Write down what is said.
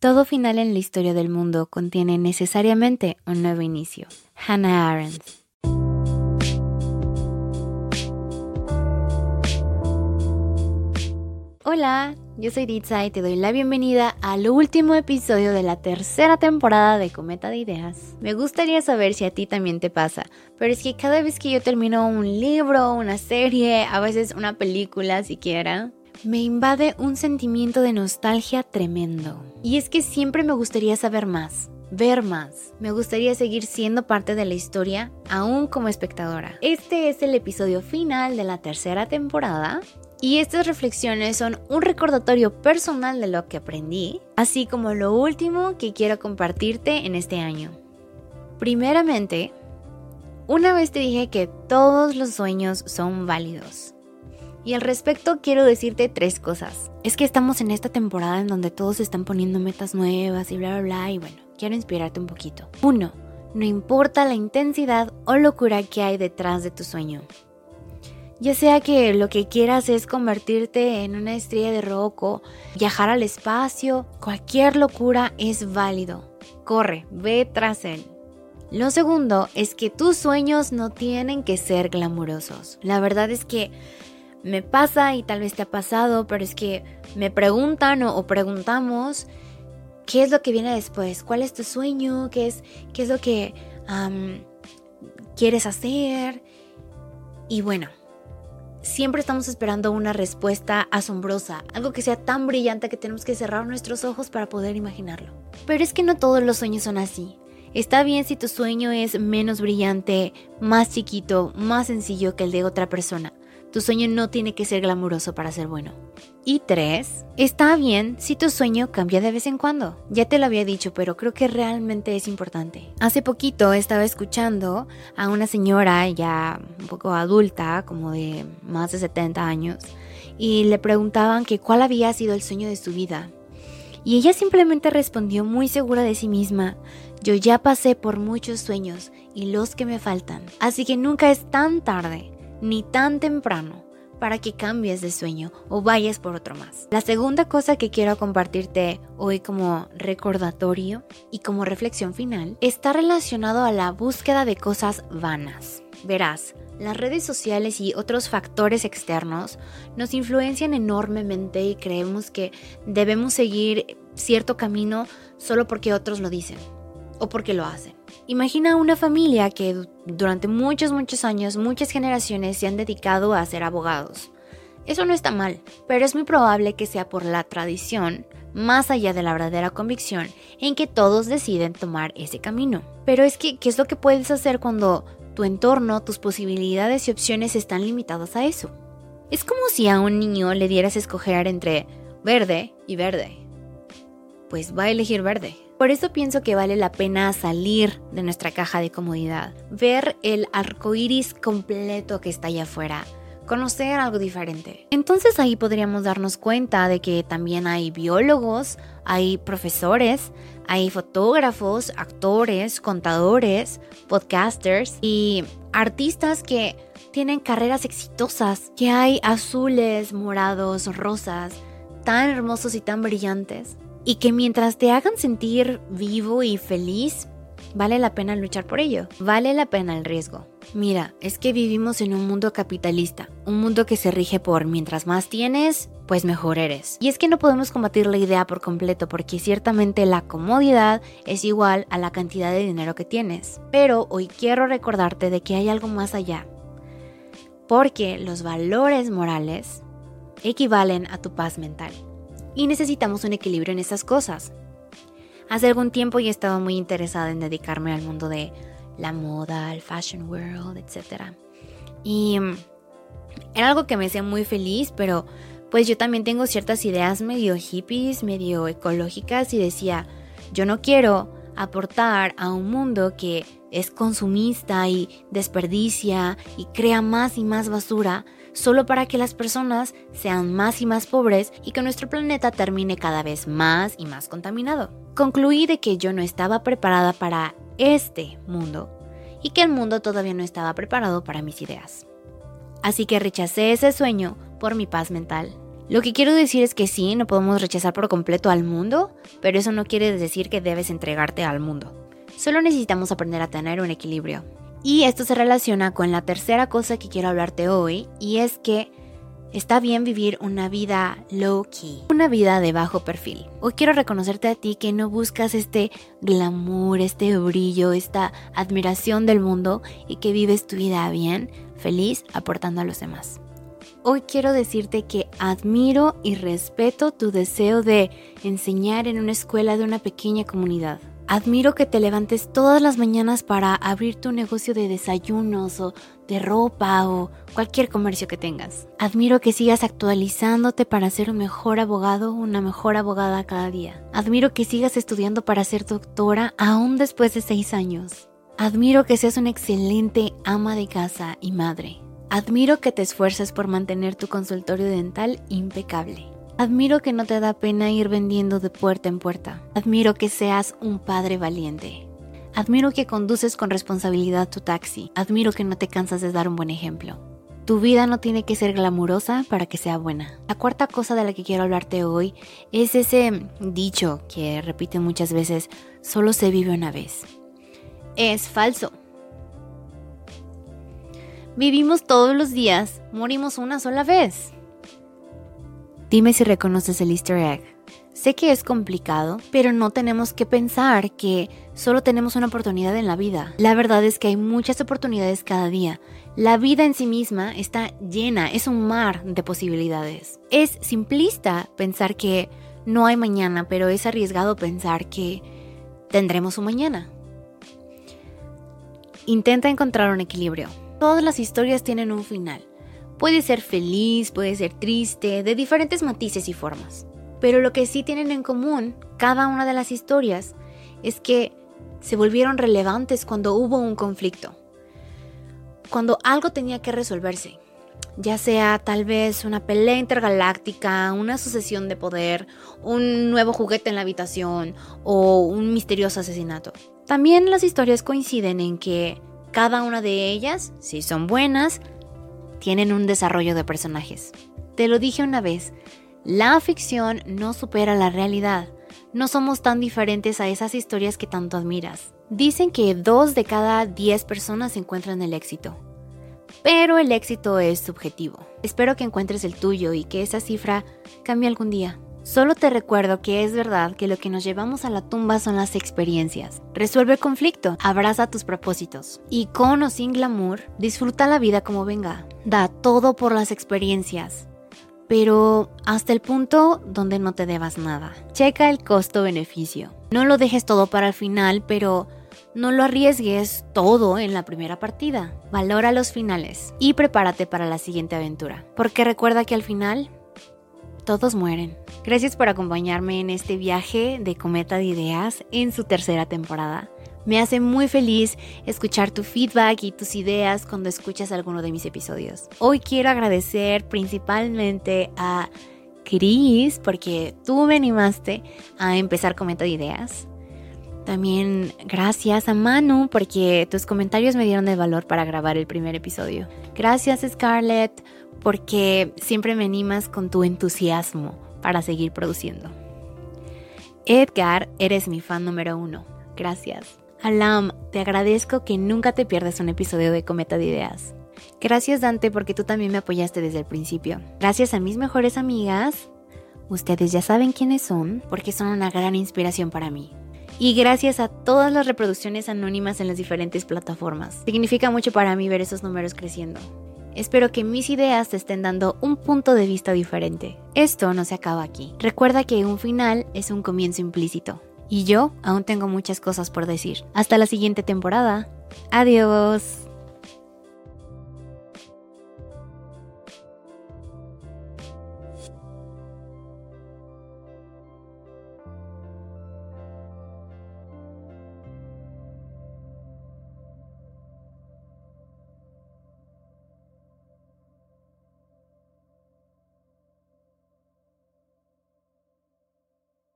Todo final en la historia del mundo contiene necesariamente un nuevo inicio. Hannah Arendt. Hola, yo soy Ditsa y te doy la bienvenida al último episodio de la tercera temporada de Cometa de Ideas. Me gustaría saber si a ti también te pasa, pero es que cada vez que yo termino un libro, una serie, a veces una película siquiera, me invade un sentimiento de nostalgia tremendo. Y es que siempre me gustaría saber más, ver más. Me gustaría seguir siendo parte de la historia, aún como espectadora. Este es el episodio final de la tercera temporada. Y estas reflexiones son un recordatorio personal de lo que aprendí, así como lo último que quiero compartirte en este año. Primeramente, una vez te dije que todos los sueños son válidos. Y al respecto quiero decirte tres cosas. Es que estamos en esta temporada en donde todos están poniendo metas nuevas y bla bla bla y bueno, quiero inspirarte un poquito. Uno, no importa la intensidad o locura que hay detrás de tu sueño. Ya sea que lo que quieras es convertirte en una estrella de rock o viajar al espacio, cualquier locura es válido. Corre, ve tras él. Lo segundo es que tus sueños no tienen que ser glamurosos. La verdad es que me pasa y tal vez te ha pasado, pero es que me preguntan o, preguntamos qué es lo que viene después, cuál es tu sueño, qué es, qué es lo que quieres hacer. Y bueno, siempre estamos esperando una respuesta asombrosa, algo que sea tan brillante que tenemos que cerrar nuestros ojos para poder imaginarlo. Pero es que no todos los sueños son así. Está bien si tu sueño es menos brillante, más chiquito, más sencillo que el de otra persona. Tu sueño no tiene que ser glamuroso para ser bueno. Y tres, está bien si tu sueño cambia de vez en cuando. Ya te lo había dicho, pero creo que realmente es importante. Hace poquito estaba escuchando a una señora ya un poco adulta, como de más de 70 años, y le preguntaban que cuál había sido el sueño de su vida. Y ella simplemente respondió muy segura de sí misma, yo ya pasé por muchos sueños y los que me faltan, así que nunca es tan tarde ni tan temprano para que cambies de sueño o vayas por otro más. La segunda cosa que quiero compartirte hoy como recordatorio y como reflexión final está relacionado a la búsqueda de cosas vanas. Verás, las redes sociales y otros factores externos nos influencian enormemente y creemos que debemos seguir cierto camino solo porque otros lo dicen o porque lo hacen. Imagina una familia que durante muchos, muchos años, muchas generaciones se han dedicado a ser abogados. Eso no está mal, pero es muy probable que sea por la tradición, más allá de la verdadera convicción, en que todos deciden tomar ese camino. Pero es que, ¿qué es lo que puedes hacer cuando tu entorno, tus posibilidades y opciones están limitadas a eso? Es como si a un niño le dieras escoger entre verde y verde. Pues va a elegir verde. Por eso pienso que vale la pena salir de nuestra caja de comodidad, ver el arco iris completo que está allá afuera, conocer algo diferente. Entonces ahí podríamos darnos cuenta de que también hay biólogos, hay profesores, hay fotógrafos, actores, contadores, podcasters y artistas que tienen carreras exitosas, que hay azules, morados, rosas, tan hermosos y tan brillantes y que mientras te hagan sentir vivo y feliz, vale la pena luchar por ello, vale la pena el riesgo. Mira, es que vivimos en un mundo capitalista, un mundo que se rige por mientras más tienes, pues mejor eres. Y es que no podemos combatir la idea por completo porque ciertamente la comodidad es igual a la cantidad de dinero que tienes. Pero hoy quiero recordarte de que hay algo más allá. Porque los valores morales equivalen a tu paz mental y necesitamos un equilibrio en esas cosas. Hace algún tiempo ya estaba muy interesada en dedicarme al mundo de la moda, el fashion world, etc. Y mm, era algo que me hacía muy feliz, pero pues yo también tengo ciertas ideas medio hippies, medio ecológicas y decía, yo no quiero aportar a un mundo que es consumista y desperdicia y crea más y más basura solo para que las personas sean más y más pobres y que nuestro planeta termine cada vez más y más contaminado. Concluí de que yo no estaba preparada para este mundo y que el mundo todavía no estaba preparado para mis ideas. Así que rechacé ese sueño por mi paz mental. Lo que quiero decir es que sí, no podemos rechazar por completo al mundo, pero eso no quiere decir que debes entregarte al mundo. Solo necesitamos aprender a tener un equilibrio. Y esto se relaciona con la tercera cosa que quiero hablarte hoy, y es que Está bien vivir una vida low key, una vida de bajo perfil. Hoy quiero reconocerte a ti que no buscas este glamour, este brillo, esta admiración del mundo y que vives tu vida bien, feliz, aportando a los demás. Hoy quiero decirte que admiro y respeto tu deseo de enseñar en una escuela de una pequeña comunidad. Admiro que te levantes todas las mañanas para abrir tu negocio de desayunos o de ropa o cualquier comercio que tengas. Admiro que sigas actualizándote para ser un mejor abogado o una mejor abogada cada día. Admiro que sigas estudiando para ser doctora aún después de seis años. Admiro que seas una excelente ama de casa y madre. Admiro que te esfuerces por mantener tu consultorio dental impecable. Admiro que no te da pena ir vendiendo de puerta en puerta. Admiro que seas un padre valiente. Admiro que conduces con responsabilidad tu taxi. Admiro que no te cansas de dar un buen ejemplo. Tu vida no tiene que ser glamurosa para que sea buena. La cuarta cosa de la que quiero hablarte hoy es ese dicho que repite muchas veces, solo se vive una vez. Es falso. Vivimos todos los días, morimos una sola vez. Dime si reconoces el easter egg. Sé que es complicado, pero no tenemos que pensar que solo tenemos una oportunidad en la vida. La verdad es que hay muchas oportunidades cada día. La vida en sí misma está llena, es un mar de posibilidades. Es simplista pensar que no hay mañana, pero es arriesgado pensar que tendremos un mañana. Intenta encontrar un equilibrio. Todas las historias tienen un final. Puede ser feliz, puede ser triste, de diferentes matices y formas. Pero lo que sí tienen en común cada una de las historias es que se volvieron relevantes cuando hubo un conflicto, cuando algo tenía que resolverse, ya sea tal vez una pelea intergaláctica, una sucesión de poder, un nuevo juguete en la habitación o un misterioso asesinato. También las historias coinciden en que cada una de ellas, si son buenas, tienen un desarrollo de personajes. Te lo dije una vez, la ficción no supera la realidad. No somos tan diferentes a esas historias que tanto admiras. Dicen que dos de cada diez personas encuentran el éxito. Pero el éxito es subjetivo. Espero que encuentres el tuyo y que esa cifra cambie algún día. Solo te recuerdo que es verdad que lo que nos llevamos a la tumba son las experiencias. Resuelve el conflicto, abraza tus propósitos y con o sin glamour, disfruta la vida como venga. Da todo por las experiencias, pero hasta el punto donde no te debas nada. Checa el costo-beneficio. No lo dejes todo para el final, pero no lo arriesgues todo en la primera partida. Valora los finales y prepárate para la siguiente aventura. Porque recuerda que al final todos mueren. Gracias por acompañarme en este viaje de Cometa de Ideas en su tercera temporada. Me hace muy feliz escuchar tu feedback y tus ideas cuando escuchas alguno de mis episodios. Hoy quiero agradecer principalmente a Chris porque tú me animaste a empezar Cometa de Ideas. También gracias a Manu porque tus comentarios me dieron el valor para grabar el primer episodio. Gracias Scarlett porque siempre me animas con tu entusiasmo para seguir produciendo. Edgar, eres mi fan número uno. Gracias. Alam, te agradezco que nunca te pierdas un episodio de Cometa de Ideas. Gracias Dante porque tú también me apoyaste desde el principio. Gracias a mis mejores amigas. Ustedes ya saben quiénes son porque son una gran inspiración para mí. Y gracias a todas las reproducciones anónimas en las diferentes plataformas. Significa mucho para mí ver esos números creciendo. Espero que mis ideas te estén dando un punto de vista diferente. Esto no se acaba aquí. Recuerda que un final es un comienzo implícito. Y yo aún tengo muchas cosas por decir. Hasta la siguiente temporada. Adiós.